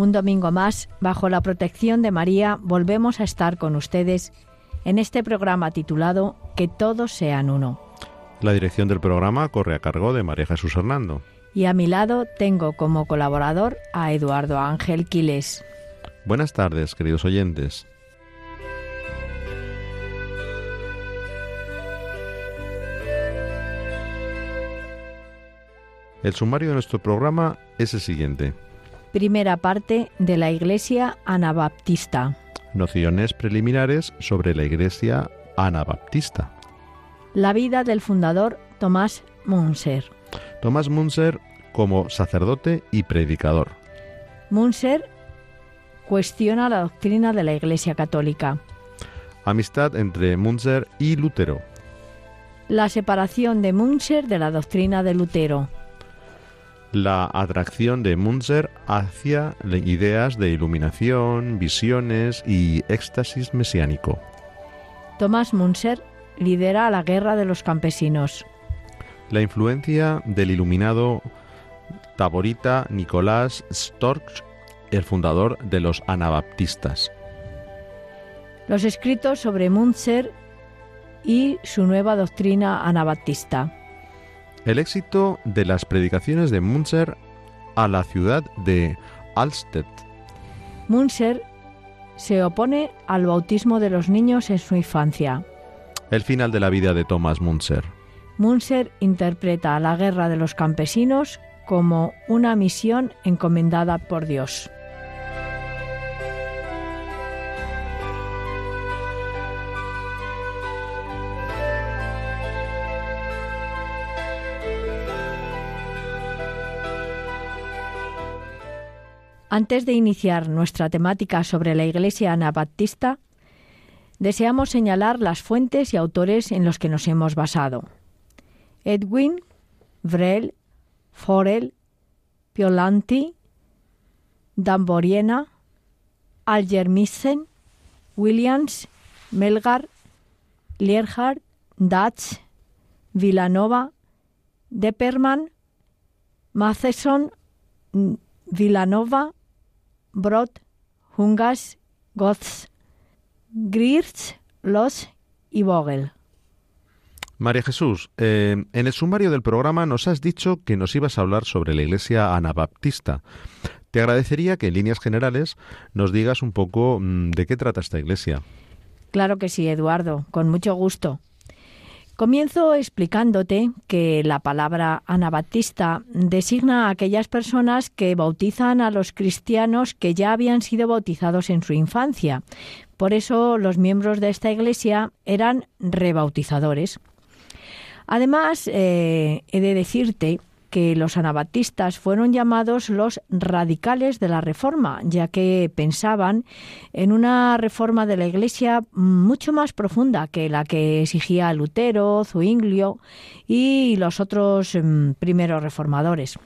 Un domingo más, bajo la protección de María, volvemos a estar con ustedes en este programa titulado Que todos sean uno. La dirección del programa corre a cargo de María Jesús Hernando. Y a mi lado tengo como colaborador a Eduardo Ángel Quiles. Buenas tardes, queridos oyentes. El sumario de nuestro programa es el siguiente. Primera parte de la Iglesia Anabaptista. Nociones preliminares sobre la Iglesia Anabaptista. La vida del fundador Tomás Munser. Tomás Munser como sacerdote y predicador. Munser cuestiona la doctrina de la Iglesia Católica. Amistad entre Munser y Lutero. La separación de Munser de la doctrina de Lutero la atracción de Munzer hacia ideas de iluminación, visiones y éxtasis mesiánico. Tomás Munzer lidera la guerra de los campesinos. La influencia del iluminado taborita Nicolás Storch, el fundador de los anabaptistas. Los escritos sobre Munzer y su nueva doctrina anabaptista. El éxito de las predicaciones de Munzer a la ciudad de Alstedt. Munzer se opone al bautismo de los niños en su infancia. El final de la vida de Thomas Munzer. Munzer interpreta la guerra de los campesinos como una misión encomendada por Dios. Antes de iniciar nuestra temática sobre la Iglesia anabaptista, deseamos señalar las fuentes y autores en los que nos hemos basado. Edwin, Vrel, Forel, Piolanti, Damboriena, Algermissen, Williams, Melgar, Lierhard, Dutch, Villanova, Depperman, Matheson, Villanova, Brod, Hungas, Gotz, Grierz, Los y Vogel. María Jesús, eh, en el sumario del programa nos has dicho que nos ibas a hablar sobre la Iglesia Anabaptista. Te agradecería que en líneas generales nos digas un poco mm, de qué trata esta Iglesia. Claro que sí, Eduardo, con mucho gusto. Comienzo explicándote que la palabra anabaptista designa a aquellas personas que bautizan a los cristianos que ya habían sido bautizados en su infancia. Por eso los miembros de esta iglesia eran rebautizadores. Además, eh, he de decirte que los anabatistas fueron llamados los radicales de la Reforma, ya que pensaban en una reforma de la Iglesia mucho más profunda que la que exigía Lutero, Zuinglio y los otros mm, primeros reformadores.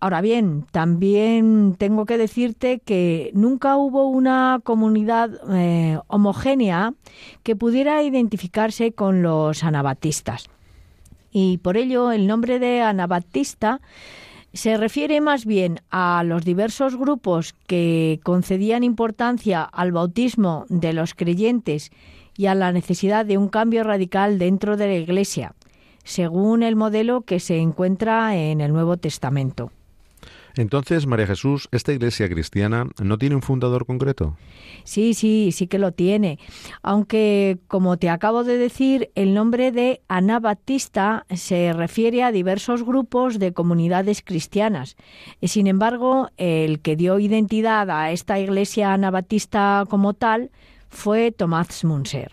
Ahora bien, también tengo que decirte que nunca hubo una comunidad eh, homogénea que pudiera identificarse con los anabatistas y por ello el nombre de Anabaptista se refiere más bien a los diversos grupos que concedían importancia al bautismo de los creyentes y a la necesidad de un cambio radical dentro de la Iglesia, según el modelo que se encuentra en el Nuevo Testamento. Entonces, María Jesús, ¿esta iglesia cristiana no tiene un fundador concreto? Sí, sí, sí que lo tiene. Aunque, como te acabo de decir, el nombre de Anabaptista se refiere a diversos grupos de comunidades cristianas. Sin embargo, el que dio identidad a esta iglesia anabaptista como tal fue Tomás Munzer.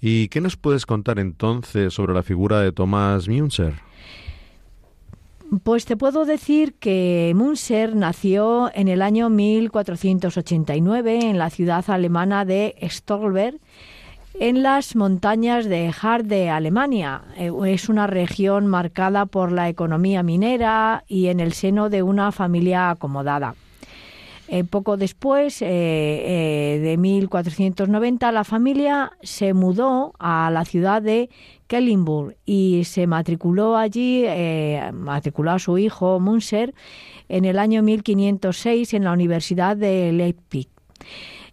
¿Y qué nos puedes contar entonces sobre la figura de Tomás Munzer? Pues te puedo decir que Munzer nació en el año 1489 en la ciudad alemana de Stolberg, en las montañas de Hart de Alemania. Eh, es una región marcada por la economía minera y en el seno de una familia acomodada. Eh, poco después, eh, de 1490, la familia se mudó a la ciudad de Kellenburg y se matriculó allí, matriculó a su hijo Munzer en el año 1506 en la Universidad de Leipzig.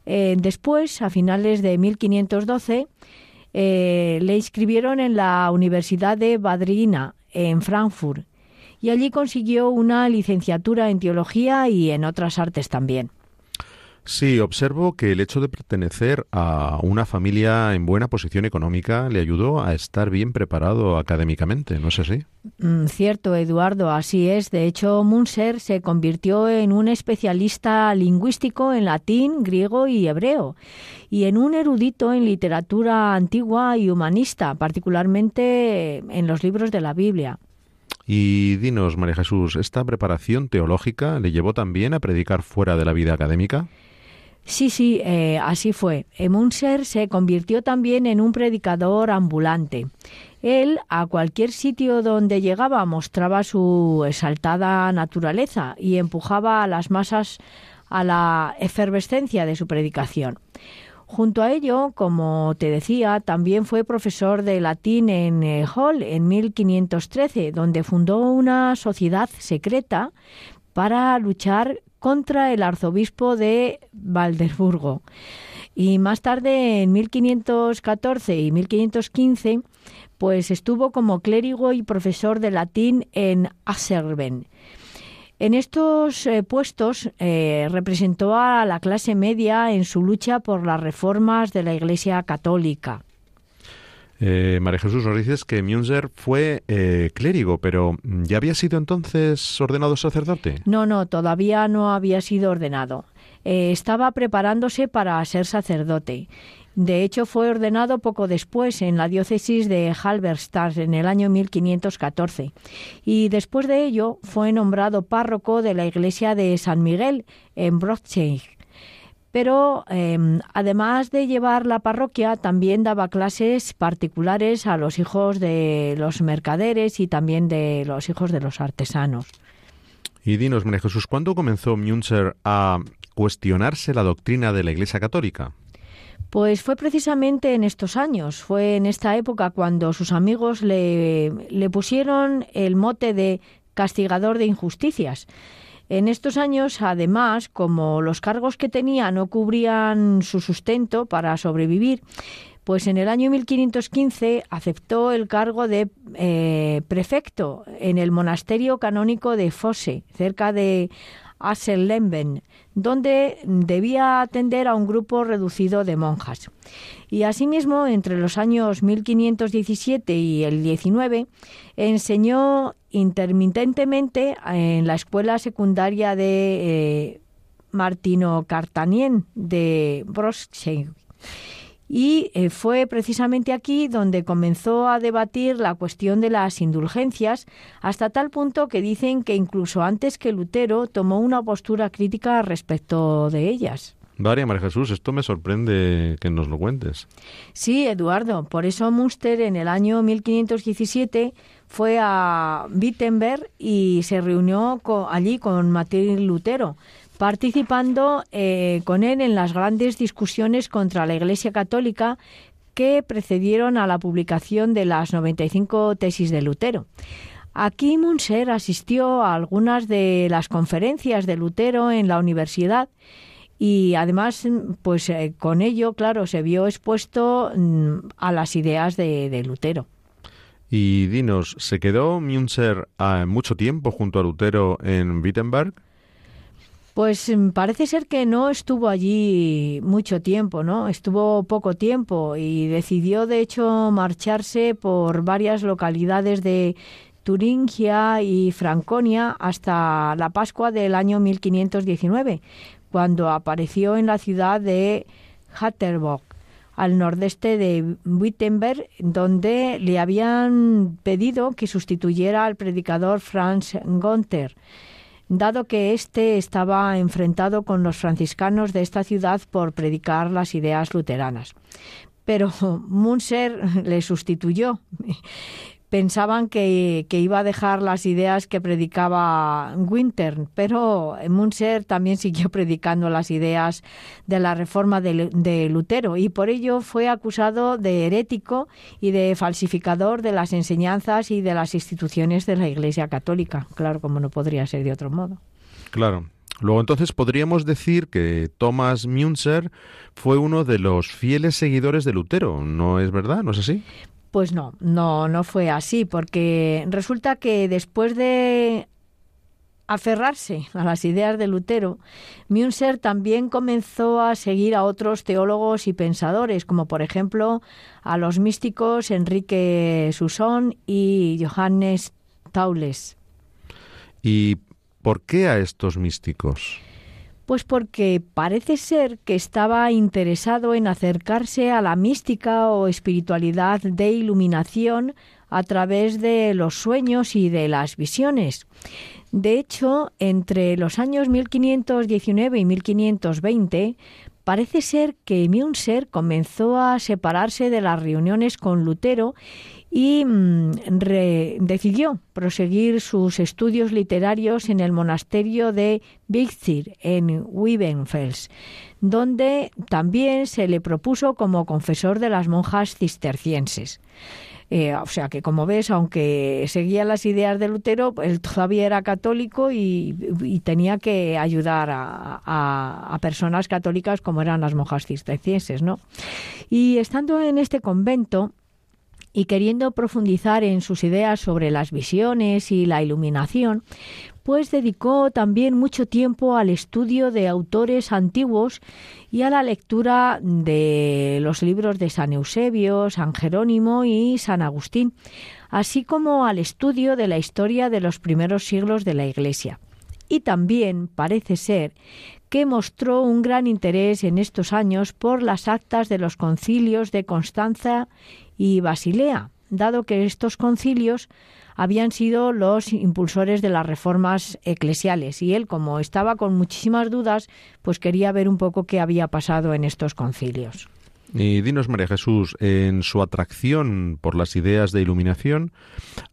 Eh, después, a finales de 1512, eh, le inscribieron en la Universidad de Badrina, en Frankfurt, y allí consiguió una licenciatura en teología y en otras artes también. Sí, observo que el hecho de pertenecer a una familia en buena posición económica le ayudó a estar bien preparado académicamente, ¿no es así? Mm, cierto, Eduardo, así es. De hecho, Munzer se convirtió en un especialista lingüístico en latín, griego y hebreo, y en un erudito en literatura antigua y humanista, particularmente en los libros de la Biblia. Y dinos, María Jesús, ¿esta preparación teológica le llevó también a predicar fuera de la vida académica? Sí, sí, eh, así fue. Munzer se convirtió también en un predicador ambulante. Él, a cualquier sitio donde llegaba, mostraba su exaltada naturaleza y empujaba a las masas a la efervescencia de su predicación. Junto a ello, como te decía, también fue profesor de latín en eh, Hall en 1513, donde fundó una sociedad secreta para luchar contra el arzobispo de Valderburgo. Y más tarde, en 1514 y 1515, pues estuvo como clérigo y profesor de latín en Aserben. En estos eh, puestos eh, representó a la clase media en su lucha por las reformas de la Iglesia Católica. Eh, María Jesús, nos dices que Münzer fue eh, clérigo, pero ¿ya había sido entonces ordenado sacerdote? No, no, todavía no había sido ordenado. Eh, estaba preparándose para ser sacerdote. De hecho, fue ordenado poco después en la diócesis de Halberstadt en el año 1514 y después de ello fue nombrado párroco de la iglesia de San Miguel en Brockcheich pero em, además de llevar la parroquia, también daba clases particulares a los hijos de los mercaderes y también de los hijos de los artesanos. Y dinos, María Jesús, ¿cuándo comenzó Münzer a cuestionarse la doctrina de la Iglesia Católica? Pues fue precisamente en estos años, fue en esta época cuando sus amigos le, le pusieron el mote de castigador de injusticias. En estos años, además, como los cargos que tenía no cubrían su sustento para sobrevivir, pues en el año 1515 aceptó el cargo de eh, prefecto en el monasterio canónico de Fosse, cerca de Assellemben, donde debía atender a un grupo reducido de monjas. Y asimismo, entre los años 1517 y el 19, enseñó intermitentemente en la escuela secundaria de eh, Martino Cartanien de Broschek y eh, fue precisamente aquí donde comenzó a debatir la cuestión de las indulgencias, hasta tal punto que dicen que incluso antes que Lutero tomó una postura crítica respecto de ellas. Varia María Jesús, esto me sorprende que nos lo cuentes. Sí, Eduardo, por eso Münster en el año 1517 fue a Wittenberg y se reunió allí con Martín Lutero participando eh, con él en las grandes discusiones contra la Iglesia Católica que precedieron a la publicación de las 95 tesis de Lutero. Aquí Munser asistió a algunas de las conferencias de Lutero en la universidad y además, pues eh, con ello, claro, se vio expuesto mm, a las ideas de, Lutero. Y dinos, ¿se quedó Münzer ah, mucho tiempo junto a Lutero en Wittenberg? Pues mm, parece ser que no estuvo allí mucho tiempo, ¿no? Estuvo poco tiempo y decidió, de hecho, marcharse por varias localidades de Turingia y Franconia hasta la Pascua del año 1519, cuando apareció en la ciudad de Hatterbock. al nordeste de Wittenberg, donde le habían pedido que sustituyera al predicador Franz Gunther, dado que éste estaba enfrentado con los franciscanos de esta ciudad por predicar las ideas luteranas. Pero Munzer le sustituyó pensaban que, iba a dejar las ideas que predicaba Winter, pero Munzer también siguió predicando las ideas de la reforma de, Lutero y por ello fue acusado de herético y de falsificador de las enseñanzas y de las instituciones de la Iglesia Católica. Claro, como no podría ser de otro modo. Claro. Luego entonces podríamos decir que Thomas Münzer fue uno de los fieles seguidores de Lutero, ¿no es verdad? ¿No es así? Pues no, no, no fue así, porque resulta que después de aferrarse a las ideas de Lutero, Münzer también comenzó a seguir a otros teólogos y pensadores, como por ejemplo a los místicos Enrique Susón y Johannes Taules. ¿Y por qué a estos místicos? Pues porque parece ser que estaba interesado en acercarse a la mística o espiritualidad de iluminación a través de los sueños y de las visiones. De hecho, entre los años 1519 y 1520, parece ser que Münzer comenzó a separarse de las reuniones con Lutero y mm, decidió proseguir sus estudios literarios en el monasterio de Bigzir, en Wiebenfels, donde también se le propuso como confesor de las monjas cistercienses. Eh, o sea que, como ves, aunque seguía las ideas de Lutero, él todavía era católico y, tenía que ayudar a, a, personas católicas como eran las monjas cistercienses, ¿no? Y estando en este convento, y queriendo profundizar en sus ideas sobre las visiones y la iluminación, pues dedicó también mucho tiempo al estudio de autores antiguos y a la lectura de los libros de San Eusebio, San Jerónimo y San Agustín, así como al estudio de la historia de los primeros siglos de la Iglesia. Y también parece ser que mostró un gran interés en estos años por las actas de los concilios de Constanza y Basilea, dado que estos concilios habían sido los impulsores de las reformas eclesiales y él, como estaba con muchísimas dudas, pues quería ver un poco qué había pasado en estos concilios. Y dinos, María Jesús, en su atracción por las ideas de iluminación,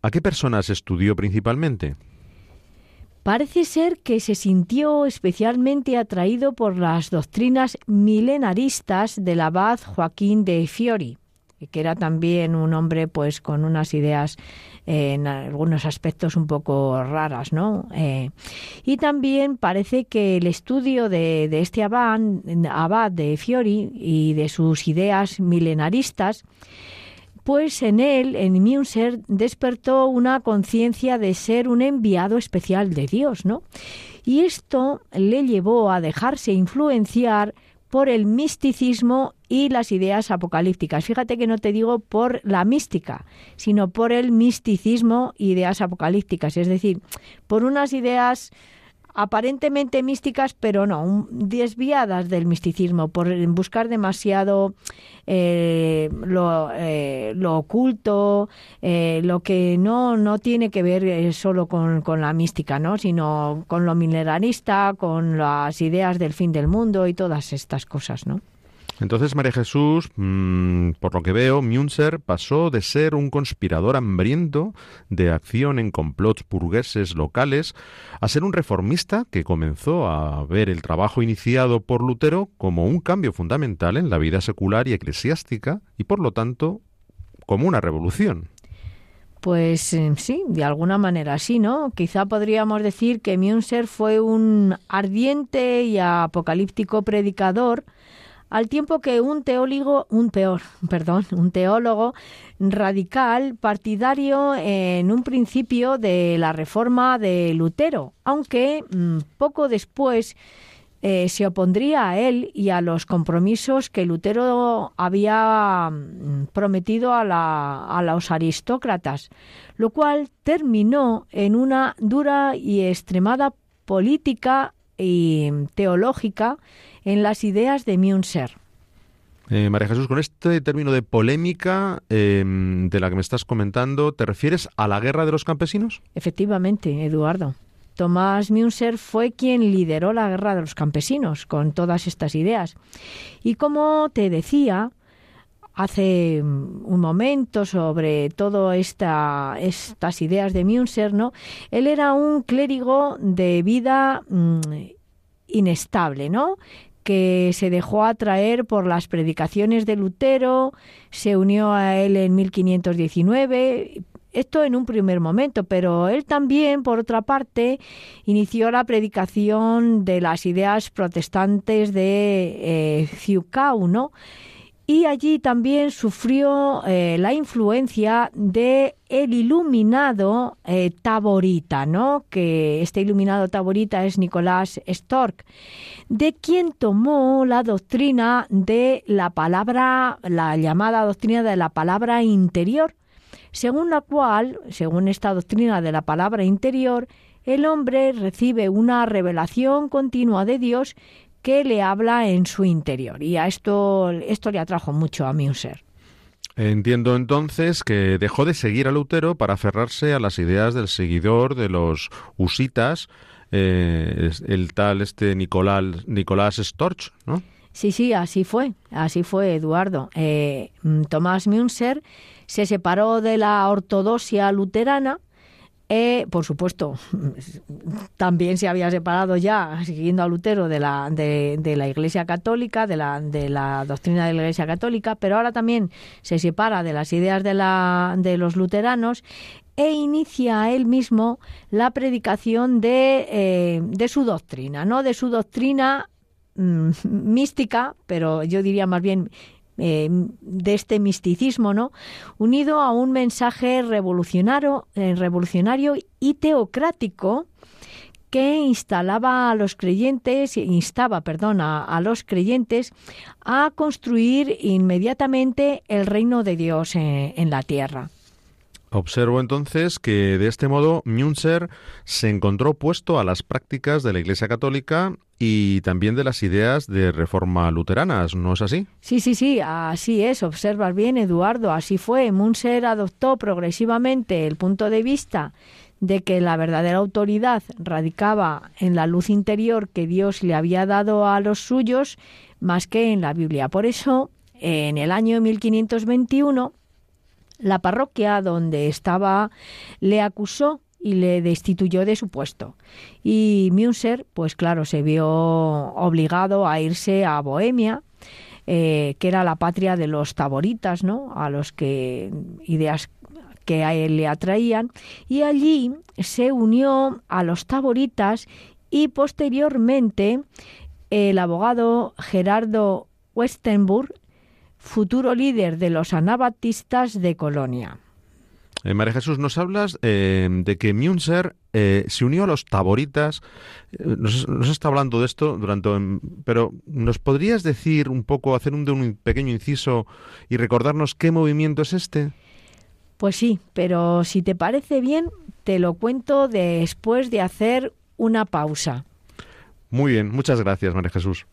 ¿a qué personas estudió principalmente? Parece ser que se sintió especialmente atraído por las doctrinas milenaristas del abad Joaquín de Fiori que era también un hombre pues con unas ideas eh, en algunos aspectos un poco raras, ¿no? Eh, y también parece que el estudio de, este abad, abad de Fiori y de sus ideas milenaristas pues en él, en Münzer, despertó una conciencia de ser un enviado especial de Dios, ¿no? Y esto le llevó a dejarse influenciar por el misticismo y las ideas apocalípticas. Fíjate que no te digo por la mística, sino por el misticismo ideas apocalípticas, es decir, por unas ideas aparentemente místicas, pero no, desviadas del misticismo, por buscar demasiado eh, eh, lo, oculto, eh, lo que no, no tiene que ver solo con, con, la mística, ¿no? sino con lo mineralista, con las ideas del fin del mundo y todas estas cosas, ¿no? Entonces, María Jesús, mm, por lo que veo, Münzer pasó de ser un conspirador hambriento de acción en complots burgueses locales a ser un reformista que comenzó a ver el trabajo iniciado por Lutero como un cambio fundamental en la vida secular y eclesiástica y, por lo tanto, como una revolución. Pues eh, sí, de alguna manera sí, ¿no? Quizá podríamos decir que Münzer fue un ardiente y apocalíptico predicador al tiempo que un teólogo, un peor, perdón, un teólogo radical partidario en un principio de la reforma de Lutero, aunque mm, poco después eh, se opondría a él y a los compromisos que Lutero había mm, prometido a, a los aristócratas, lo cual terminó en una dura y extremada política y teológica en las ideas de Münzer. Eh, María Jesús, con este término de polémica em, de la que me estás comentando, ¿te refieres a la guerra de los campesinos? Efectivamente, Eduardo. Tomás Münzer fue quien lideró la guerra de los campesinos con todas estas ideas. Y como te decía hace un momento sobre todas esta, estas ideas de Münzer, ¿no? Él era un clérigo de vida mm, inestable, ¿no? que se dejó atraer por las predicaciones de Lutero, se unió a él en 1519, esto en un primer momento, pero él también, por otra parte, inició la predicación de las ideas protestantes de eh, ¿no? Y allí también sufrió eh, la influencia de el iluminado eh, taborita, ¿no? Que este iluminado taborita es Nicolás Stork, de quien tomó la doctrina de la palabra, la llamada doctrina de la palabra interior, según la cual, según esta doctrina de la palabra interior, el hombre recibe una revelación continua de Dios que le habla en su interior. Y a esto, esto le atrajo mucho a Müser. Entiendo entonces que dejó de seguir a Lutero para aferrarse a las ideas del seguidor de los husitas, eh, el tal este Nicolás, Nicolás Storch, ¿no? Sí, sí, así fue, así fue, Eduardo. Eh, Tomás Münzer se separó de la ortodoxia luterana eh, por supuesto, también se había separado ya, siguiendo a Lutero, de la, de, la Iglesia Católica, de la, de la doctrina de la Iglesia Católica, pero ahora también se separa de las ideas de, la, de los luteranos e inicia él mismo la predicación de, eh, de su doctrina, ¿no? De su doctrina mm, mística, pero yo diría más bien eh, de este misticismo, ¿no? Unido a un mensaje revolucionario, eh, revolucionario y teocrático que instalaba a los creyentes, instaba, perdón, a, los creyentes a construir inmediatamente el reino de Dios en la tierra. Observo entonces que de este modo Münzer se encontró opuesto a las prácticas de la Iglesia Católica y también de las ideas de reforma luteranas, ¿no es así? Sí, sí, sí, así es, observas bien, Eduardo, así fue. Münzer adoptó progresivamente el punto de vista de que la verdadera autoridad radicaba en la luz interior que Dios le había dado a los suyos más que en la Biblia. Por eso, en el año 1521, la parroquia donde estaba le acusó y le destituyó de su puesto. Y Münzer, pues claro, se vio obligado a irse a Bohemia, eh, que era la patria de los taboritas, ¿no? A los que ideas que a él le atraían, y allí se unió a los taboritas y posteriormente el abogado Gerardo Westenburg futuro líder de los anabatistas de Colonia. Eh, María Jesús, nos hablas eh, de que Münzer eh, se unió a los taboritas. Nos, está hablando de esto durante. Pero, ¿nos podrías decir un poco, hacer un, un pequeño inciso y recordarnos qué movimiento es este? Pues sí, pero si te parece bien, te lo cuento después de hacer una pausa. Muy bien, muchas gracias, María Jesús.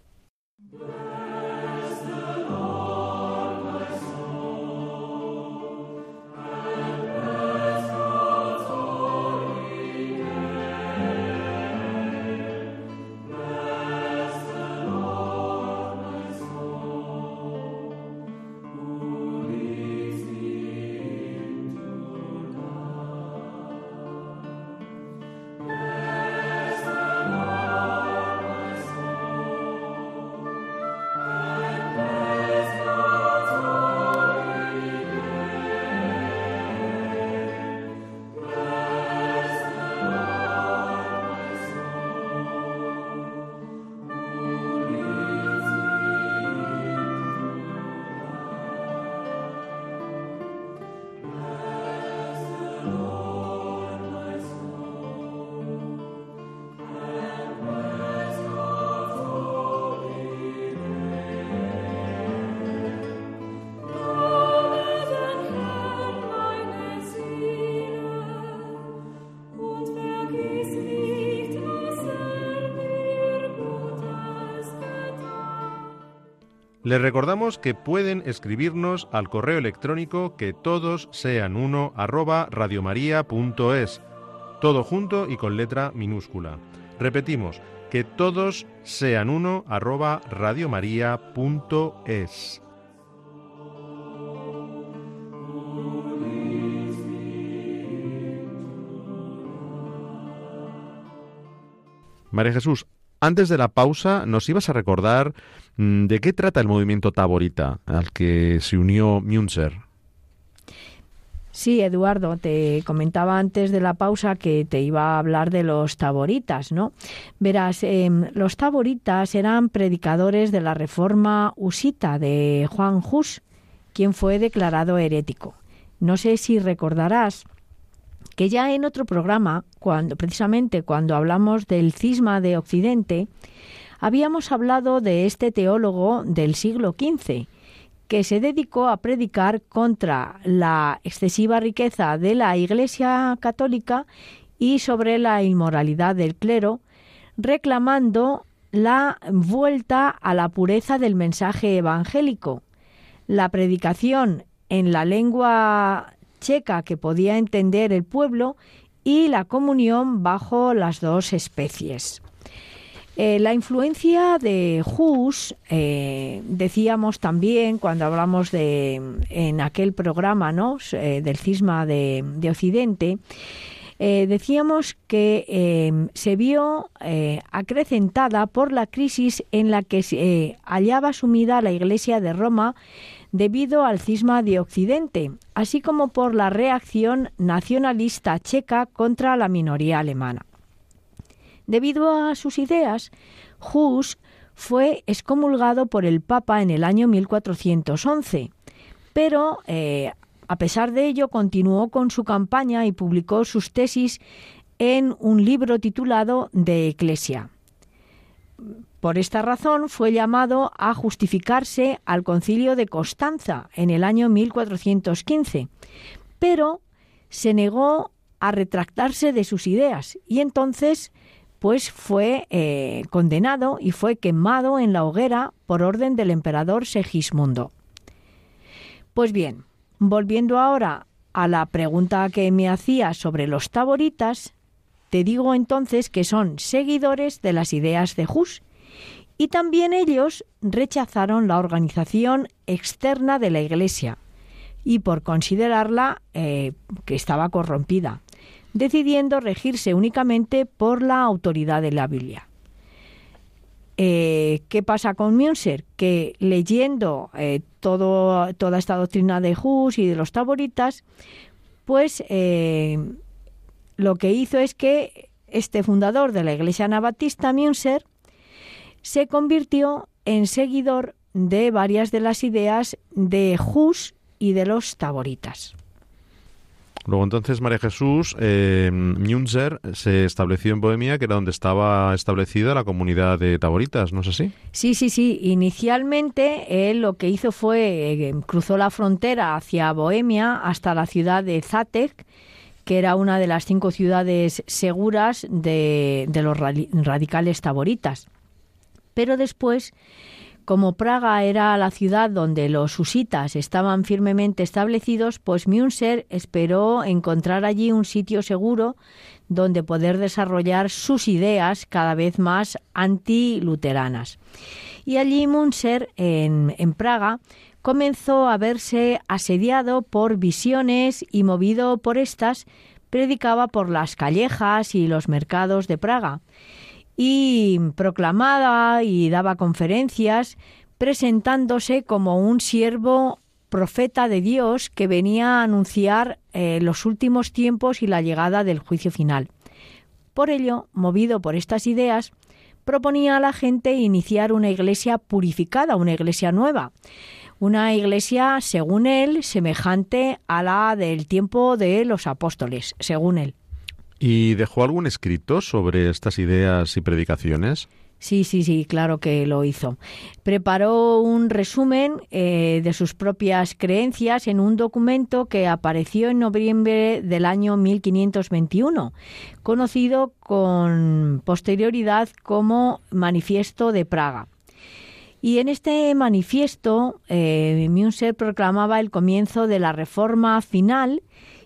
Les recordamos que pueden escribirnos al correo electrónico que todos sean uno arroba radiomaria.es, todo junto y con letra minúscula. Repetimos, que todos sean uno arroba radiomaria.es. María Jesús, antes de la pausa nos ibas a recordar de qué trata el movimiento taborita al que se unió Münzer. Sí, Eduardo, te comentaba antes de la pausa que te iba a hablar de los taboritas, ¿no? Verás, em, los taboritas eran predicadores de la reforma usita de Juan Hus, quien fue declarado herético. No sé si recordarás que ya en otro programa, cuando precisamente cuando hablamos del cisma de Occidente, habíamos hablado de este teólogo del siglo XV que se dedicó a predicar contra la excesiva riqueza de la Iglesia católica y sobre la inmoralidad del clero, reclamando la vuelta a la pureza del mensaje evangélico, la predicación en la lengua checa que podía entender el pueblo y la comunión bajo las dos especies. Eh, la influencia de Hus, eh, decíamos también cuando hablamos de en aquel programa ¿no? Eh, del cisma de, Occidente, decíamos que se vio acrecentada por la crisis en la que se hallaba sumida la Iglesia de Roma debido al cisma de Occidente, así como por la reacción nacionalista checa contra la minoría alemana. Debido a sus ideas, Hus fue excomulgado por el Papa en el año 1411, pero eh, a pesar de ello continuó con su campaña y publicó sus tesis en un libro titulado De Eclesia. Por esta razón fue llamado a justificarse al concilio de Constanza en el año 1415, pero se negó a retractarse de sus ideas y entonces pues fue eh, condenado y fue quemado en la hoguera por orden del emperador Segismundo. Pues bien, volviendo ahora a la pregunta que me hacía sobre los taboritas, te digo entonces que son seguidores de las ideas de Hus y también ellos rechazaron la organización externa de la Iglesia y por considerarla eh, que estaba corrompida, decidiendo regirse únicamente por la autoridad de la Biblia. Eh, ¿Qué pasa con Münzer? Que leyendo eh, toda esta doctrina de Hus y de los taboritas, pues lo que hizo es que este fundador de la Iglesia Anabatista, Münzer, se convirtió en seguidor de varias de las ideas de Hus y de los taboritas. Luego entonces María Jesús eh, se estableció en Bohemia, que era donde estaba establecida la comunidad de taboritas, ¿no es así? Sí, sí, sí. Inicialmente él lo que hizo fue eh, cruzó la frontera hacia Bohemia hasta la ciudad de Zatek, que era una de las cinco ciudades seguras de, de los radicales taboritas. Pero después, como Praga era la ciudad donde los husitas estaban firmemente establecidos, pues Münzer esperó encontrar allí un sitio seguro donde poder desarrollar sus ideas cada vez más antiluteranas. Y allí Münzer, en, en Praga, comenzó a verse asediado por visiones y movido por estas, predicaba por las callejas y los mercados de Praga y proclamaba y daba conferencias presentándose como un siervo profeta de Dios que venía a anunciar eh, los últimos tiempos y la llegada del juicio final. Por ello, movido por estas ideas, proponía a la gente iniciar una iglesia purificada, una iglesia nueva, una iglesia, según él, semejante a la del tiempo de los apóstoles, según él. ¿Y dejó algún escrito sobre estas ideas y predicaciones? Sí, sí, sí, claro que lo hizo. Preparó un resumen eh, de sus propias creencias en un documento que apareció en noviembre del año 1521, conocido con posterioridad como Manifiesto de Praga. Y en este manifiesto, eh, Münzer proclamaba el comienzo de la reforma final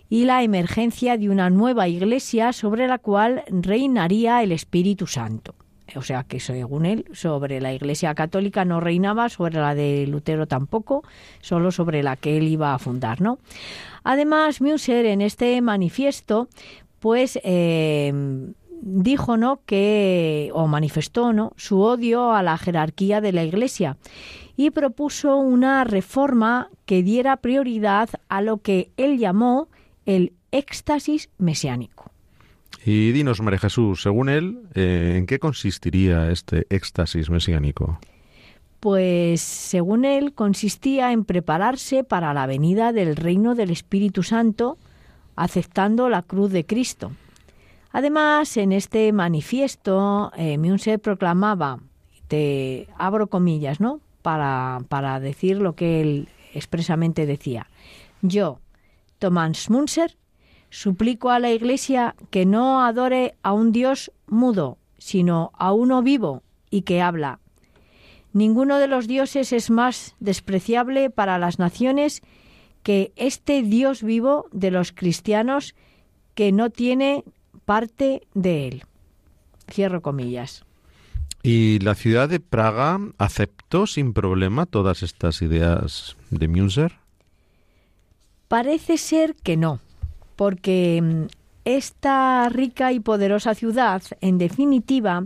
y la emergencia de una nueva iglesia sobre la cual reinaría el Espíritu Santo. O sea que según él, sobre la Iglesia Católica no reinaba, sobre la de Lutero tampoco, solo sobre la que él iba a fundar, ¿no? Además, Münzer en este manifiesto, pues eh, dijo no que o manifestó no su odio a la jerarquía de la Iglesia y propuso una reforma que diera prioridad a lo que él llamó el éxtasis mesiánico. Y dinos, María Jesús, según él, eh, ¿en qué consistiría este éxtasis mesiánico? Pues según él consistía en prepararse para la venida del reino del Espíritu Santo, aceptando la cruz de Cristo. Además, en este manifiesto, eh, proclamaba, te abro comillas, ¿no? Para, para decir lo que él expresamente decía. Yo, Tomás Munzer, suplico a la Iglesia que no adore a un Dios mudo, sino a uno vivo y que habla. Ninguno de los dioses es más despreciable para las naciones que este Dios vivo de los cristianos que no tiene parte de él. Cierro comillas. ¿Y la ciudad de Praga aceptó sin problema todas estas ideas de Münzer? Parece ser que no, porque mm, esta rica y poderosa ciudad, en definitiva,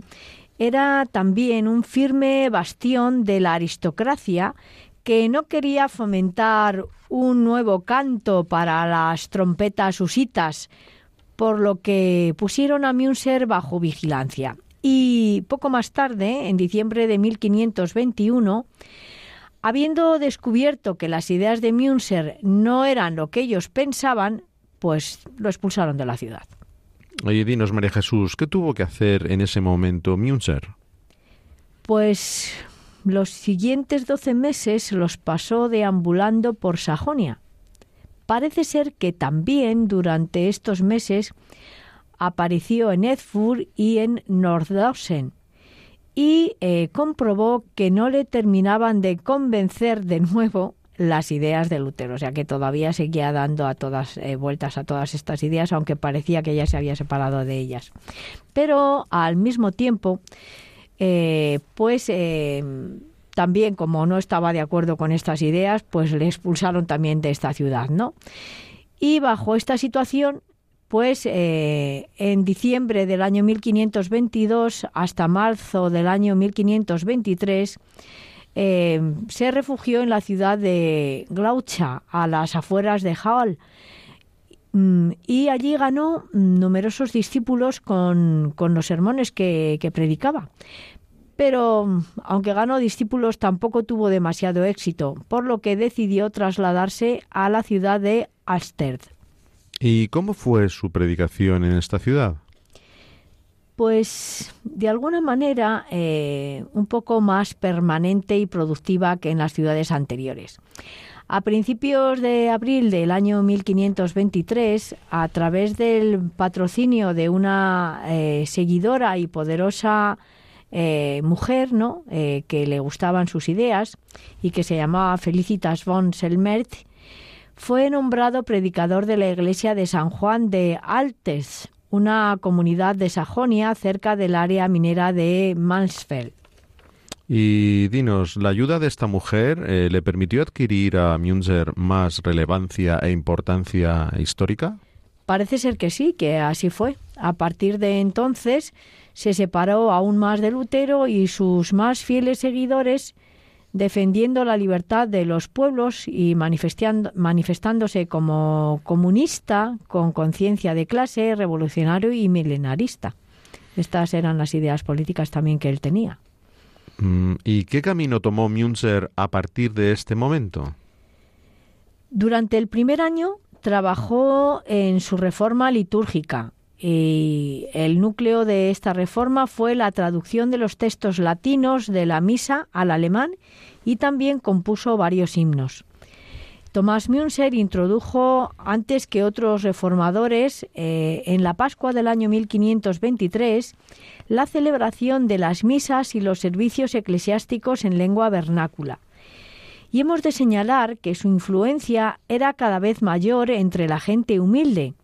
era también un firme bastión de la aristocracia que no quería fomentar un nuevo canto para las trompetas husitas, por lo que pusieron a Münzer bajo vigilancia. Y poco más tarde, en diciembre de 1521, habiendo descubierto que las ideas de Münzer no eran lo que ellos pensaban, pues lo expulsaron de la ciudad. Oye, dinos, María Jesús, ¿qué tuvo que hacer en ese momento Münzer? Pues los siguientes doce meses los pasó deambulando por Sajonia, Parece ser que también durante estos meses apareció en Edfurt y en Nordhausen y eh, comprobó que no le terminaban de convencer de nuevo las ideas de Lutero, o sea que todavía seguía dando a todas eh, vueltas a todas estas ideas, aunque parecía que ya se había separado de ellas. Pero al mismo tiempo, eh, pues también, como no estaba de acuerdo con estas ideas, pues le expulsaron también de esta ciudad, ¿no? Y bajo esta situación, pues en diciembre del año 1522 hasta marzo del año 1523 eh, se refugió en la ciudad de Glaucha, a las afueras de Halle, mm, y allí ganó numerosos discípulos con, los sermones que predicaba pero aunque ganó discípulos tampoco tuvo demasiado éxito, por lo que decidió trasladarse a la ciudad de Alsterd. ¿Y cómo fue su predicación en esta ciudad? Pues de alguna manera eh, un poco más permanente y productiva que en las ciudades anteriores. A principios de abril del año 1523, a través del patrocinio de una eh, seguidora y poderosa eh, mujer, ¿no? Que le gustaban sus ideas y que se llamaba Felicitas von Selmert, fue nombrado predicador de la iglesia de San Juan de Altes, una comunidad de Sajonia cerca del área minera de Mansfeld. Y dinos, ¿la ayuda de esta mujer eh, le permitió adquirir a Münzer más relevancia e importancia histórica? Parece ser que sí, que así fue. A partir de entonces, se separó aún más de Lutero y sus más fieles seguidores, defendiendo la libertad de los pueblos y manifestándose como comunista, con conciencia de clase, revolucionario y milenarista. Estas eran las ideas políticas también que él tenía. Mm, ¿Y qué camino tomó Münzer a partir de este momento? Durante el primer año trabajó en su reforma litúrgica, el núcleo de esta reforma fue la traducción de los textos latinos de la misa al alemán y también compuso varios himnos. Tomás Münzer introdujo, antes que otros reformadores, eh, en la Pascua del año 1523, la celebración de las misas y los servicios eclesiásticos en lengua vernácula. Y hemos de señalar que su influencia era cada vez mayor entre la gente humilde.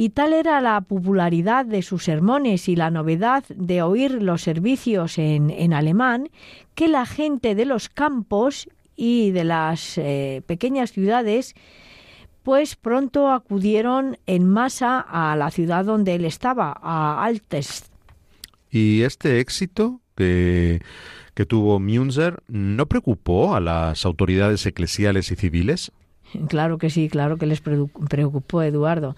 Y tal era la popularidad de sus sermones y la novedad de oír los servicios en, en alemán, que la gente de los campos y de las eh, pequeñas ciudades, pues pronto acudieron en masa a la ciudad donde él estaba, a Altest. ¿Y este éxito que, que tuvo Münzer no preocupó a las autoridades eclesiales y civiles? Claro que sí, claro que les preocupó Eduardo.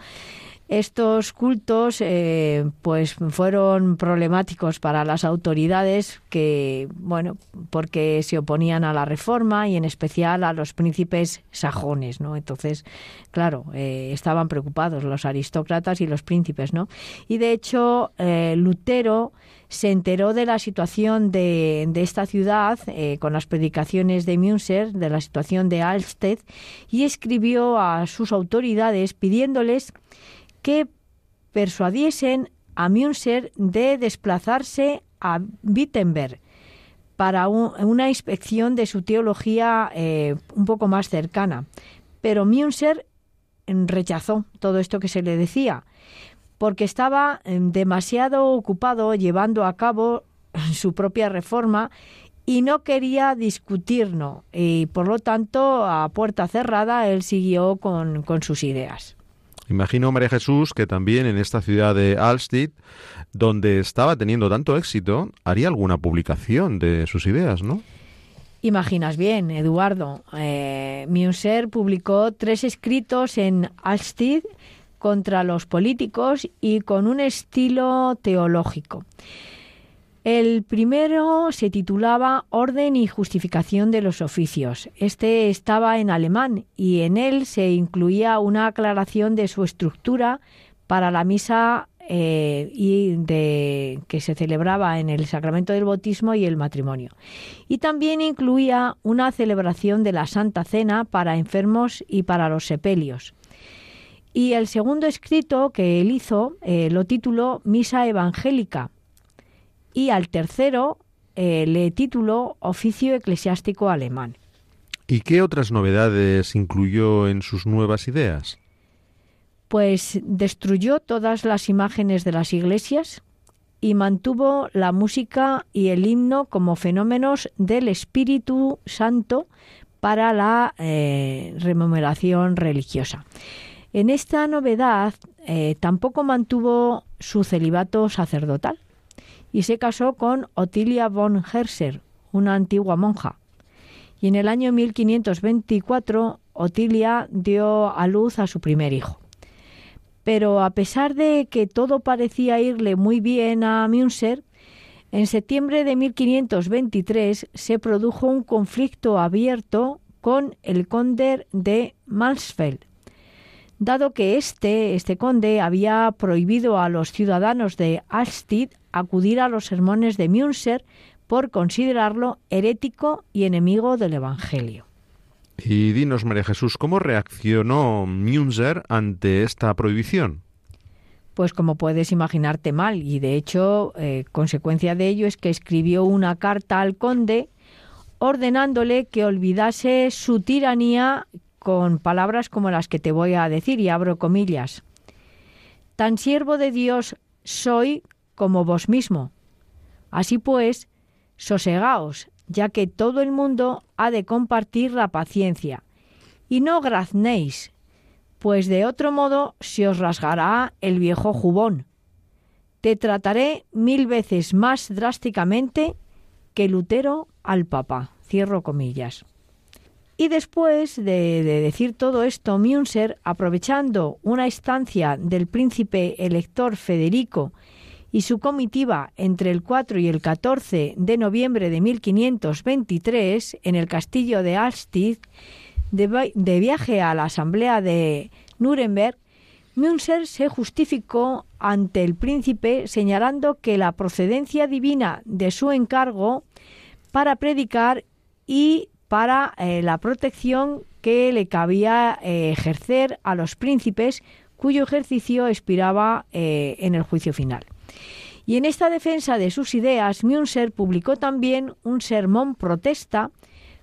Estos cultos eh, pues fueron problemáticos para las autoridades que, bueno, porque se oponían a la reforma y en especial a los príncipes sajones, ¿no? Entonces, claro, eh, estaban preocupados los aristócratas y los príncipes, ¿no? Y de hecho, eh, Lutero se enteró de la situación de, de esta ciudad con las predicaciones de Münster, de la situación de Alsted, y escribió a sus autoridades pidiéndoles que persuadiesen a Münzer de desplazarse a Wittenberg para una inspección de su teología eh, un poco más cercana. Pero Münzer rechazó todo esto que se le decía, porque estaba em, demasiado ocupado llevando a cabo su propia reforma y no quería discutirlo. Y por lo tanto, a puerta cerrada, él siguió con sus ideas. Imagino, María Jesús, que también en esta ciudad de Alstedt, donde estaba teniendo tanto éxito, haría alguna publicación de sus ideas, ¿no? Imaginas bien, Eduardo. Eh, publicó tres escritos en Alstedt contra los políticos y con un estilo teológico. El primero se titulaba Orden y Justificación de los Oficios. Este estaba en alemán y en él se incluía una aclaración de su estructura para la misa eh, y que se celebraba en el sacramento del bautismo y el matrimonio. Y también incluía una celebración de la Santa Cena para enfermos y para los sepelios. Y el segundo escrito que él hizo eh, lo tituló Misa Evangélica y al tercero eh, le tituló Oficio Eclesiástico Alemán. ¿Y qué otras novedades incluyó en sus nuevas ideas? Pues destruyó todas las imágenes de las iglesias y mantuvo la música y el himno como fenómenos del Espíritu Santo para la eh, rememoración religiosa. En esta novedad eh, tampoco mantuvo su celibato sacerdotal y se casó con Otilia von Herser, una antigua monja. Y en el año 1524 Otilia dio a luz a su primer hijo. Pero a pesar de que todo parecía irle muy bien a Münzer, en septiembre de 1523 se produjo un conflicto abierto con el conde de Mansfeld, dado que este, este conde había prohibido a los ciudadanos de Alstid acudir a los sermones de Münzer por considerarlo herético y enemigo del Evangelio. Y dinos, María Jesús, ¿cómo reaccionó Münzer ante esta prohibición? Pues como puedes imaginarte mal, y de hecho, eh, consecuencia de ello es que escribió una carta al conde ordenándole que olvidase su tiranía con palabras como las que te voy a decir y abro comillas. Tan siervo de Dios soy como vos mismo. Así pues, sosegaos, ya que todo el mundo ha de compartir la paciencia, y no graznéis, pues de otro modo se os rasgará el viejo jubón. Te trataré mil veces más drásticamente que Lutero al Papa. Cierro comillas. Y después de, decir todo esto, Münzer, aprovechando una estancia del príncipe elector Federico y su comitiva entre el 4 y el 14 de noviembre de 1523 en el castillo de Alstid, de, viaje a la asamblea de Nuremberg, Münzer se justificó ante el príncipe señalando que la procedencia divina de su encargo para predicar y para eh, la protección que le cabía eh, ejercer a los príncipes cuyo ejercicio expiraba eh, en el juicio final. Y en esta defensa de sus ideas, Münzer publicó también un sermón protesta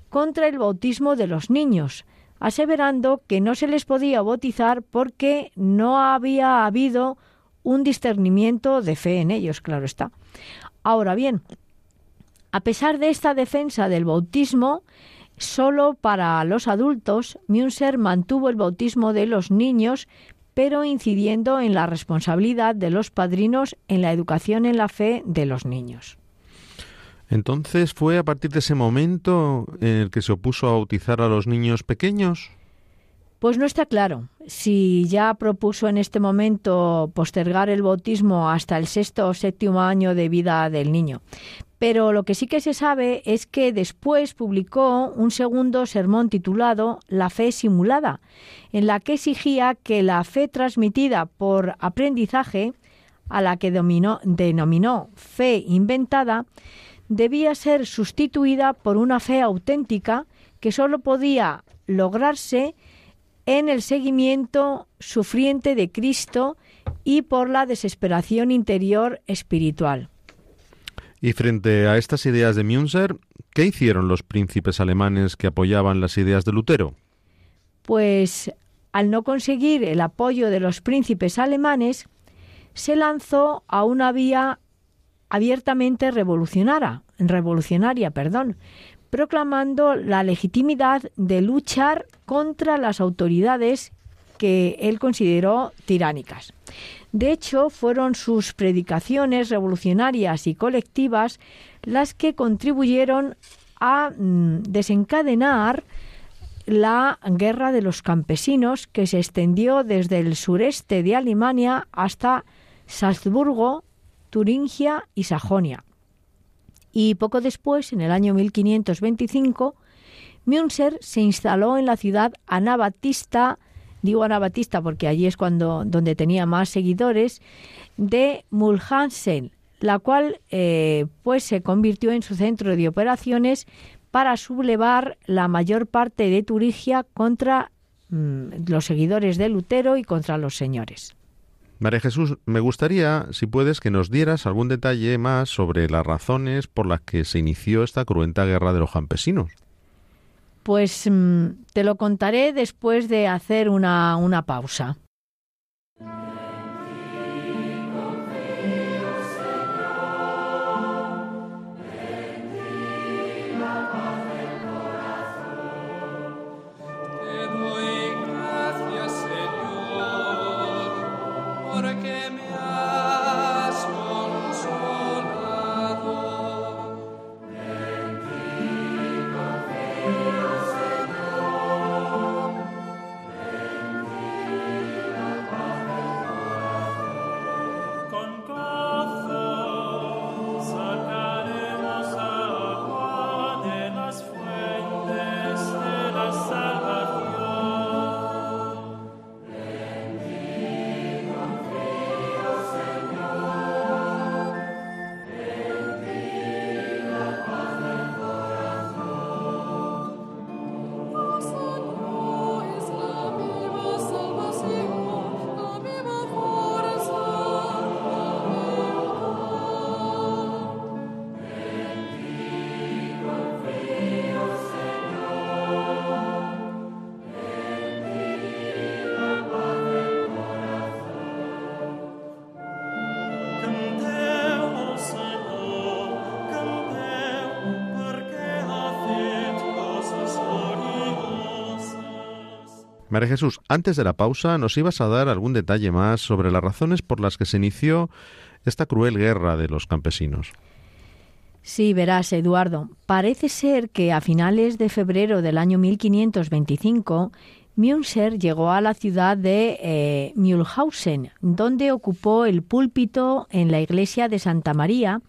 contra el bautismo de los niños, aseverando que no se les podía bautizar porque no había habido un discernimiento de fe en ellos, claro está. Ahora bien, a pesar de esta defensa del bautismo, solo para los adultos, Münzer mantuvo el bautismo de los niños, pero incidiendo en la responsabilidad de los padrinos en la educación en la fe de los niños. Entonces, ¿fue a partir de ese momento en el que se opuso a bautizar a los niños pequeños? Pues no está claro si ya propuso en este momento postergar el bautismo hasta el sexto o séptimo año de vida del niño. Pero lo que sí que se sabe es que después publicó un segundo sermón titulado La fe simulada, en la que exigía que la fe transmitida por aprendizaje, a la que denominó fe inventada, debía ser sustituida por una fe auténtica que sólo podía lograrse en el seguimiento sufriente de Cristo y por la desesperación interior espiritual. Y frente a estas ideas de Münzer, ¿qué hicieron los príncipes alemanes que apoyaban las ideas de Lutero? Pues al no conseguir el apoyo de los príncipes alemanes, se lanzó a una vía abiertamente revolucionaria, revolucionaria, perdón, proclamando la legitimidad de luchar contra las autoridades que él consideró tiránicas. De hecho, fueron sus predicaciones revolucionarias y colectivas las que contribuyeron a mm, desencadenar la guerra de los campesinos que se extendió desde el sureste de Alemania hasta Salzburgo, Turingia y Sajonia. Y poco después, en el año 1525, Münzer se instaló en la ciudad anabatista, digo anabatista porque allí es cuando, donde tenía más seguidores, de Mulhansen, la cual eh, pues se convirtió en su centro de operaciones para sublevar la mayor parte de Turingia contra mm, los seguidores de Lutero y contra los señores. María Jesús, me gustaría, si puedes, que nos dieras algún detalle más sobre las razones por las que se inició esta cruenta guerra de los campesinos. Pues mm, te lo contaré después de hacer una, una pausa. María Jesús, antes de la pausa nos ibas a dar algún detalle más sobre las razones por las que se inició esta cruel guerra de los campesinos. Sí, verás, Eduardo. Parece ser que a finales de febrero del año 1525 Münzer llegó a la ciudad de eh, Mühlhausen, donde ocupó el púlpito en la iglesia de Santa María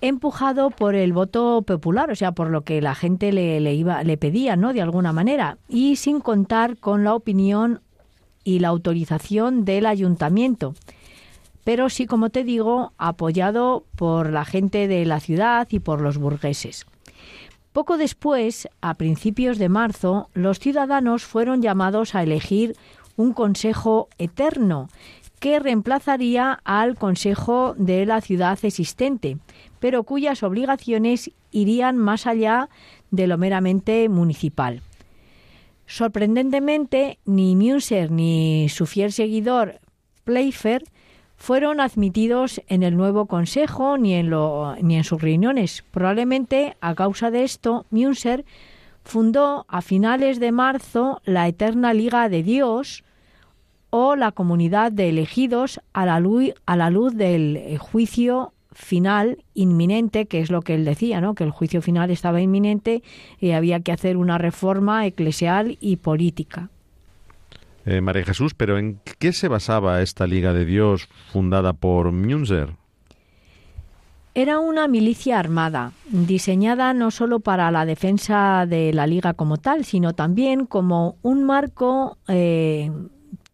empujado por el voto popular, o sea, por lo que la gente le, iba, le pedía, ¿no? De alguna manera, y sin contar con la opinión y la autorización del ayuntamiento. Pero sí, como te digo, apoyado por la gente de la ciudad y por los burgueses. Poco después, a principios de marzo, los ciudadanos fueron llamados a elegir un consejo eterno que reemplazaría al consejo de la ciudad existente, pero cuyas obligaciones irían más allá de lo meramente municipal. Sorprendentemente, ni Muser ni su fiel seguidor Playfair fueron admitidos en el nuevo consejo ni en, ni en sus reuniones. Probablemente a causa de esto, Muser fundó a finales de marzo la Eterna Liga de Dios o la comunidad de elegidos a la luz, a la luz del juicio final inminente, que es lo que él decía, ¿no? que el juicio final estaba inminente y había que hacer una reforma eclesial y política. Eh, María Jesús, pero ¿en qué se basaba esta Liga de Dios fundada por Münzer? Era una milicia armada, diseñada no solo para la defensa de la Liga como tal, sino también como un marco eh,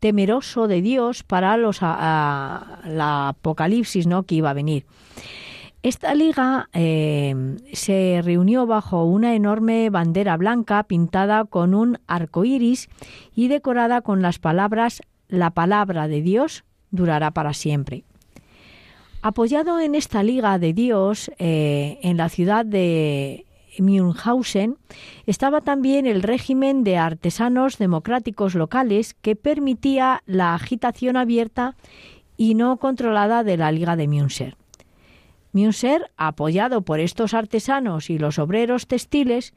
temeroso de Dios para los la apocalipsis ¿no? que iba a venir. Esta liga eh, se reunió bajo una enorme bandera blanca pintada con un arco iris y decorada con las palabras La palabra de Dios durará para siempre. Apoyado en esta liga de Dios eh, en la ciudad de Münchhausen estaba también el régimen de artesanos democráticos locales que permitía la agitación abierta y no controlada de la Liga de Münster. Münster, apoyado por estos artesanos y los obreros textiles,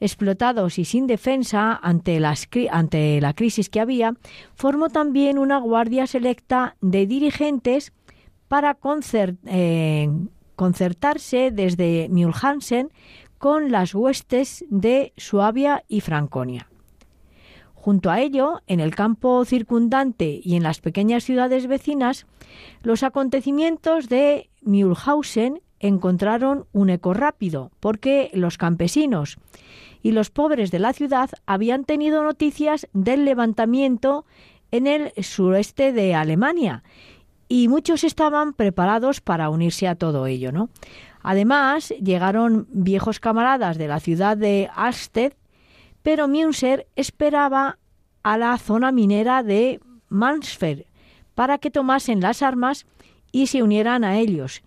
explotados y sin defensa ante, la crisis que había, formó también una guardia selecta de dirigentes para eh, concertarse desde Mülhausen con las huestes de Suabia y Franconia. Junto a ello, en el campo circundante y en las pequeñas ciudades vecinas, los acontecimientos de Mühlhausen encontraron un eco rápido, porque los campesinos y los pobres de la ciudad habían tenido noticias del levantamiento en el sureste de Alemania y muchos estaban preparados para unirse a todo ello, ¿no? Además, llegaron viejos camaradas de la ciudad de Alsted, pero Münster esperaba a la zona minera de Mansfeld para que tomasen las armas y se unieran a ellos,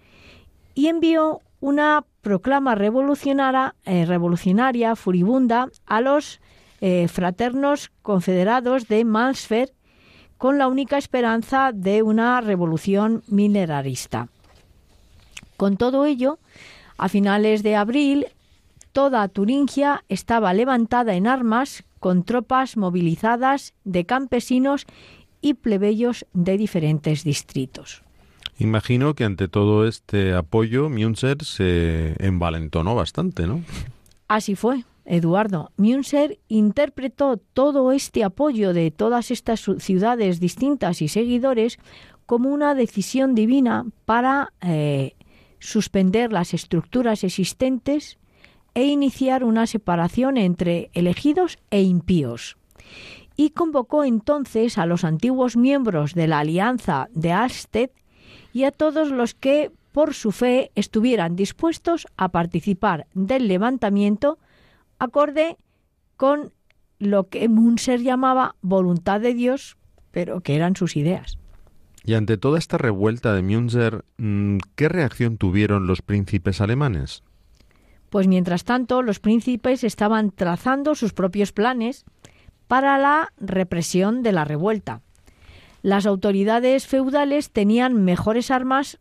y envió una proclama revolucionaria, eh, revolucionaria furibunda a los eh, fraternos confederados de Mansfeld con la única esperanza de una revolución minerarista. Con todo ello, a finales de abril, toda Turingia estaba levantada en armas con tropas movilizadas de campesinos y plebeyos de diferentes distritos. Imagino que ante todo este apoyo Münzer se envalentonó bastante, ¿no? Así fue, Eduardo. Münzer interpretó todo este apoyo de todas estas ciudades distintas y seguidores como una decisión divina para eh, suspender las estructuras existentes e iniciar una separación entre elegidos e impíos. Y convocó entonces a los antiguos miembros de la Alianza de Alsted y a todos los que por su fe estuvieran dispuestos a participar del levantamiento acorde con lo que Munser llamaba voluntad de Dios, pero que eran sus ideas. Y ante toda esta revuelta de Münzer, mm, ¿qué reacción tuvieron los príncipes alemanes? Pues mientras tanto, los príncipes estaban trazando sus propios planes para la represión de la revuelta. Las autoridades feudales tenían mejores armas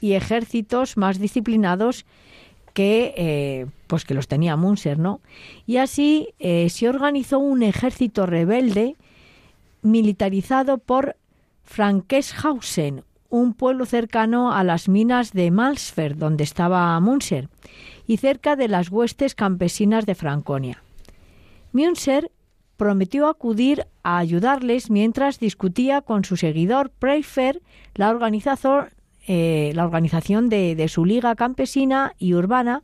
y ejércitos más disciplinados que eh, pues que los tenía Münzer, ¿no? Y así eh, se organizó un ejército rebelde militarizado por Frankeschhausen, un pueblo cercano a las minas de Malsfeld, donde estaba Münzer, y cerca de las huestes campesinas de Franconia. Münzer prometió acudir a ayudarles mientras discutía con su seguidor Preifer eh, la organización de, su liga campesina y urbana,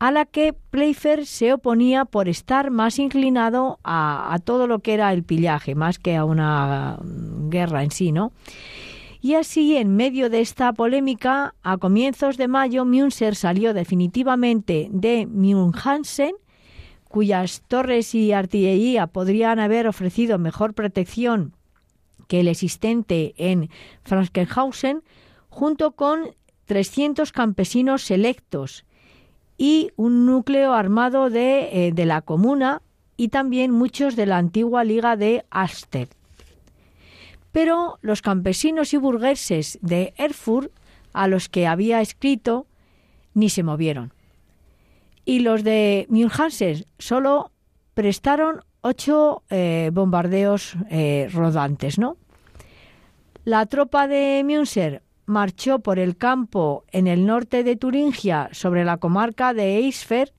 a la que Pleifer se oponía por estar más inclinado a, todo lo que era el pillaje, más que a una guerra en sí, ¿no? Y así, en medio de esta polémica, a comienzos de mayo, Münzer salió definitivamente de Münchhausen, cuyas torres y artillería podrían haber ofrecido mejor protección que el existente en Frankenhausen, junto con 300 campesinos selectos y un núcleo armado de, eh, de la comuna y también muchos de la antigua Liga de Aster. Pero los campesinos y burgueses de Erfurt, a los que había escrito, ni se movieron. Y los de Münchhausen solo prestaron ocho eh, bombardeos eh, rodantes, ¿no? La tropa de Münzer marchó por el campo en el norte de Turingia sobre la comarca de Eisfer,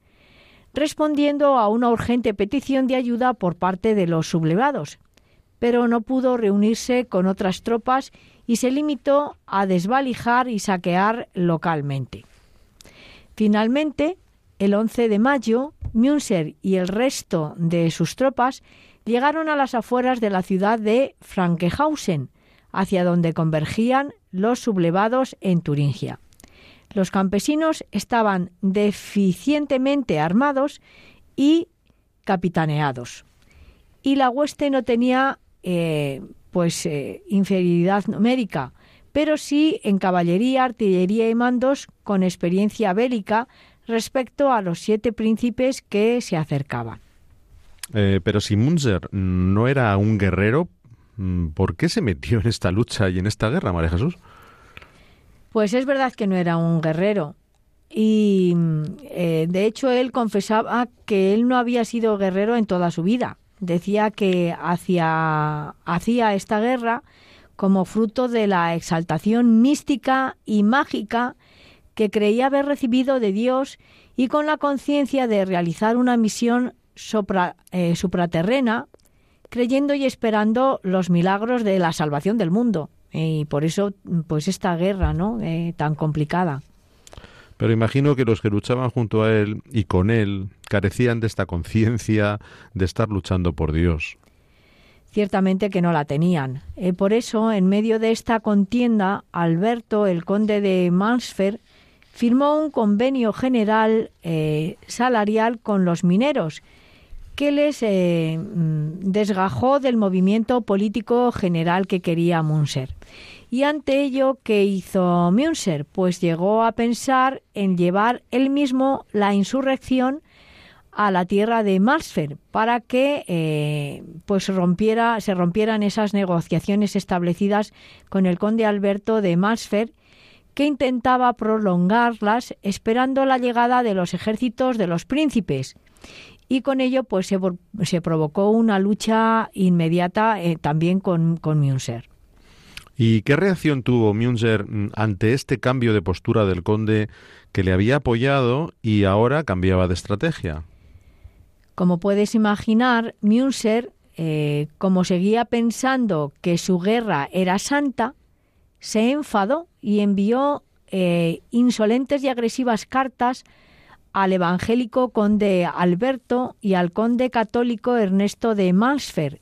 respondiendo a una urgente petición de ayuda por parte de los sublevados, pero no pudo reunirse con otras tropas y se limitó a desvalijar y saquear localmente. Finalmente, el 11 de mayo, Münzer y el resto de sus tropas llegaron a las afueras de la ciudad de Frankenhausen, hacia donde convergían los sublevados en Turingia. Los campesinos estaban deficientemente armados y capitaneados. Y la hueste no tenía eh, pues eh, inferioridad numérica, pero sí en caballería, artillería y mandos con experiencia bélica respecto a los siete príncipes que se acercaban. Eh, pero si Munzer no era un guerrero, ¿por qué se metió en esta lucha y en esta guerra, María Jesús? Pues es verdad que no era un guerrero. Y de hecho él confesaba que él no había sido guerrero en toda su vida decía que hacía esta guerra como fruto de la exaltación mística y mágica que creía haber recibido de Dios y con la conciencia de realizar una misión eh, supraterrena, creyendo y esperando los milagros de la salvación del mundo. Y por eso, pues esta guerra, ¿no? Eh, tan complicada. Pero imagino que los que luchaban junto a él y con él carecían de esta conciencia de estar luchando por Dios. Ciertamente que no la tenían. Eh, por eso, en medio de esta contienda, Alberto, el conde de Mansfer, firmó un convenio general eh, salarial con los mineros que les eh, mm, desgajó del movimiento político general que quería Munser. Y ante ello, ¿qué hizo Münzer? Pues llegó a pensar en llevar él mismo la insurrección a la tierra de Marsfer para que eh, pues rompiera, se rompieran esas negociaciones establecidas con el conde Alberto de Marsfer que intentaba prolongarlas esperando la llegada de los ejércitos de los príncipes y con ello pues se, provocó una lucha inmediata eh, también con, con Münzer. ¿Y qué reacción tuvo Münzer mm, ante este cambio de postura del conde que le había apoyado y ahora cambiaba de estrategia? Como puedes imaginar, Münzer, eh, como seguía pensando que su guerra era santa, se enfadó y envió eh, insolentes y agresivas cartas al evangélico conde Alberto y al conde católico Ernesto de Mansfer.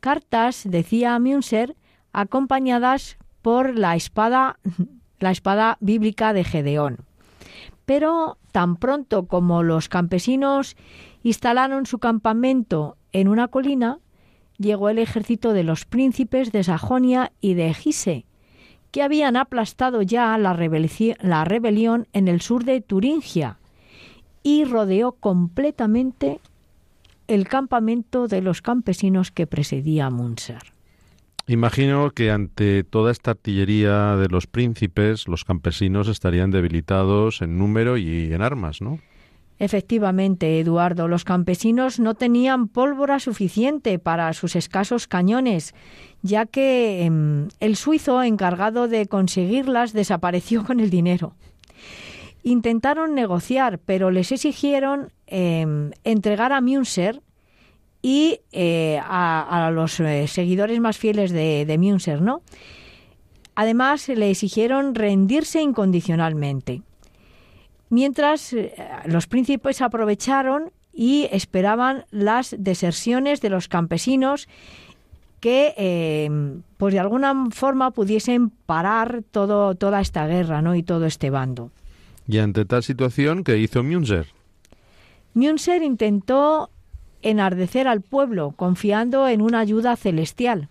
Cartas, decía Münzer, acompañadas por la espada, la espada bíblica de Gedeón. Pero tan pronto como los campesinos instalaron su campamento en una colina, llegó el ejército de los príncipes de Sajonia y de Gise, que habían aplastado ya la rebelión en el sur de Turingia y rodeó completamente el campamento de los campesinos que precedía a. Imagino que ante toda esta artillería de los príncipes, los campesinos estarían debilitados en número y en armas, ¿no? Efectivamente, Eduardo, los campesinos no tenían pólvora suficiente para sus escasos cañones, ya que em, el suizo encargado de conseguirlas desapareció con el dinero. Intentaron negociar, pero les exigieron em, entregar a Münzer y eh, a, los eh, seguidores más fieles de, de ¿no? Además, le exigieron rendirse incondicionalmente. Mientras eh, los príncipes aprovecharon y esperaban las deserciones de los campesinos que eh, pues de alguna forma pudiesen parar todo, toda esta guerra ¿no? y todo este bando. Y ante tal situación, ¿qué hizo Münzer? Münzer intentó enardecer al pueblo, confiando en una ayuda celestial.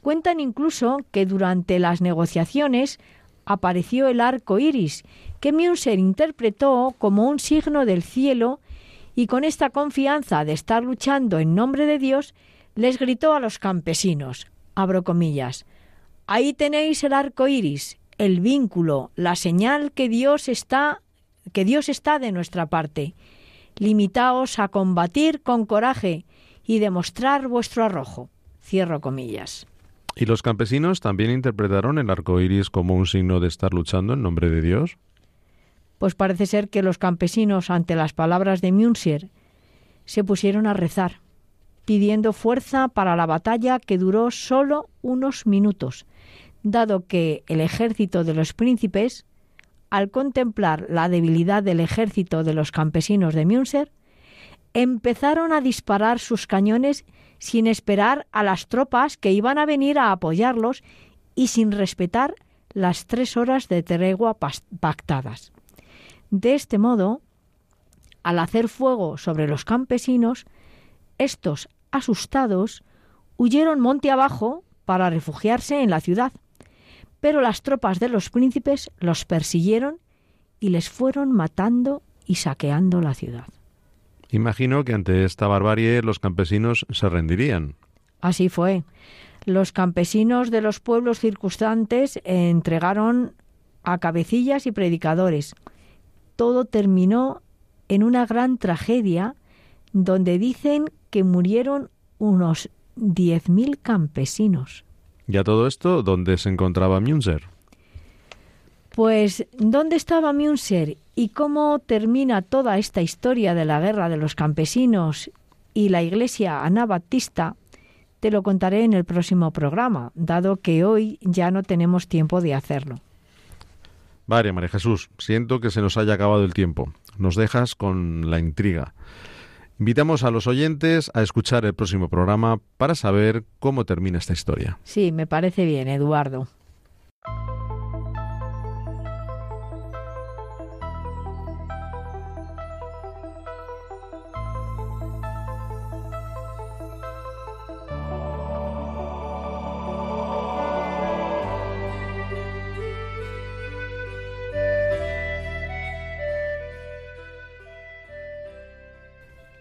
Cuentan incluso que durante las negociaciones apareció el arco iris, que Münzer interpretó como un signo del cielo, y con esta confianza de estar luchando en nombre de Dios, les gritó a los campesinos, abro comillas, ahí tenéis el arco iris, el vínculo, la señal que Dios está, que Dios está de nuestra parte. Limitaos a combatir con coraje y demostrar vuestro arrojo. Cierro comillas. ¿Y los campesinos también interpretaron el arco iris como un signo de estar luchando en nombre de Dios? Pues parece ser que los campesinos, ante las palabras de Münzer, se pusieron a rezar, pidiendo fuerza para la batalla que duró solo unos minutos, dado que el ejército de los príncipes, al contemplar la debilidad del ejército de los campesinos de Münzer, empezaron a disparar sus cañones sin esperar a las tropas que iban a venir a apoyarlos y sin respetar las tres horas de tregua pactadas. De este modo, al hacer fuego sobre los campesinos, estos, asustados, huyeron monte abajo para refugiarse en la ciudad, pero las tropas de los príncipes los persiguieron y les fueron matando y saqueando la ciudad. Imagino que ante esta barbarie los campesinos se rendirían. Así fue. Los campesinos de los pueblos circunstantes entregaron a cabecillas y predicadores. Todo terminó en una gran tragedia donde dicen que murieron unos 10.000 campesinos. ¿Y a todo esto dónde se encontraba Münzer? Pues, ¿dónde estaba Münzer y cómo termina toda esta historia de la guerra de los campesinos y la iglesia anabaptista? Te lo contaré en el próximo programa, dado que hoy ya no tenemos tiempo de hacerlo. Vale, María Jesús, siento que se nos haya acabado el tiempo. Nos dejas con la intriga. Invitamos a los oyentes a escuchar el próximo programa para saber cómo termina esta historia. Sí, me parece bien, Eduardo.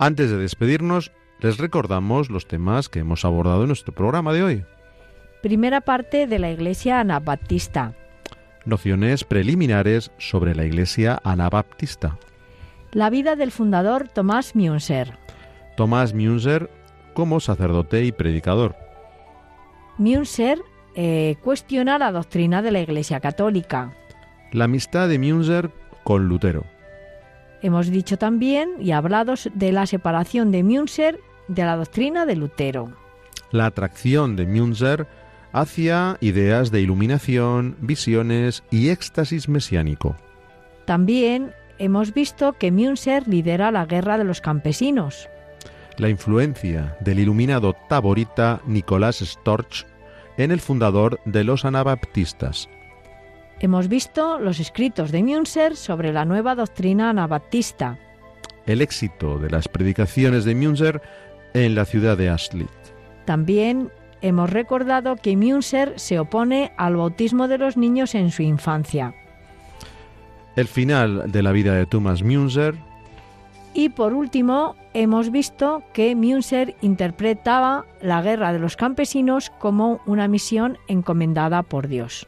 Antes de despedirnos, les recordamos los temas que hemos abordado en nuestro programa de hoy. Primera parte de la Iglesia Anabaptista. Nociones preliminares sobre la Iglesia Anabaptista. La vida del fundador Tomás Münzer. Tomás Münzer como sacerdote y predicador. Münzer eh, cuestiona la doctrina de la Iglesia Católica. La amistad de Münzer con Lutero. Hemos dicho también y hablado de la separación de Münzer de la doctrina de Lutero. La atracción de Münzer hacia ideas de iluminación, visiones y éxtasis mesiánico. También hemos visto que Münzer lidera la guerra de los campesinos. La influencia del iluminado taborita Nicolás Storch en el fundador de los anabaptistas. Hemos visto los escritos de Münzer sobre la nueva doctrina anabaptista. El éxito de las predicaciones de Münzer en la ciudad de Ashley. También hemos recordado que Münzer se opone al bautismo de los niños en su infancia. El final de la vida de Thomas Münzer. Y por último, hemos visto que Münzer interpretaba la guerra de los campesinos como una misión encomendada por Dios.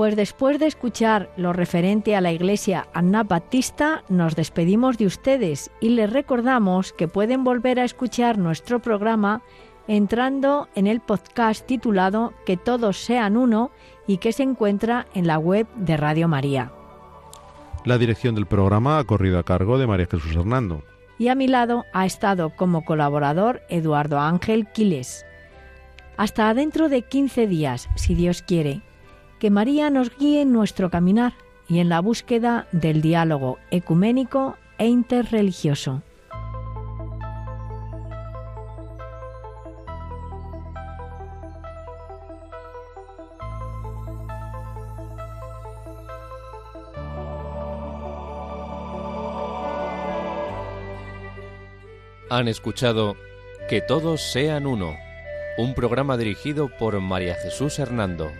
Pues después de escuchar lo referente a la iglesia anabaptista, nos despedimos de ustedes y les recordamos que pueden volver a escuchar nuestro programa entrando en el podcast titulado Que todos sean uno y que se encuentra en la web de Radio María. La dirección del programa ha corrido a cargo de María Jesús Hernando. Y a mi lado ha estado como colaborador Eduardo Ángel Quiles. Hasta dentro de 15 días, si Dios quiere. Que María nos guíe en nuestro caminar y en la búsqueda del diálogo ecuménico e interreligioso. Han escuchado Que todos sean uno, un programa dirigido por María Jesús Hernando.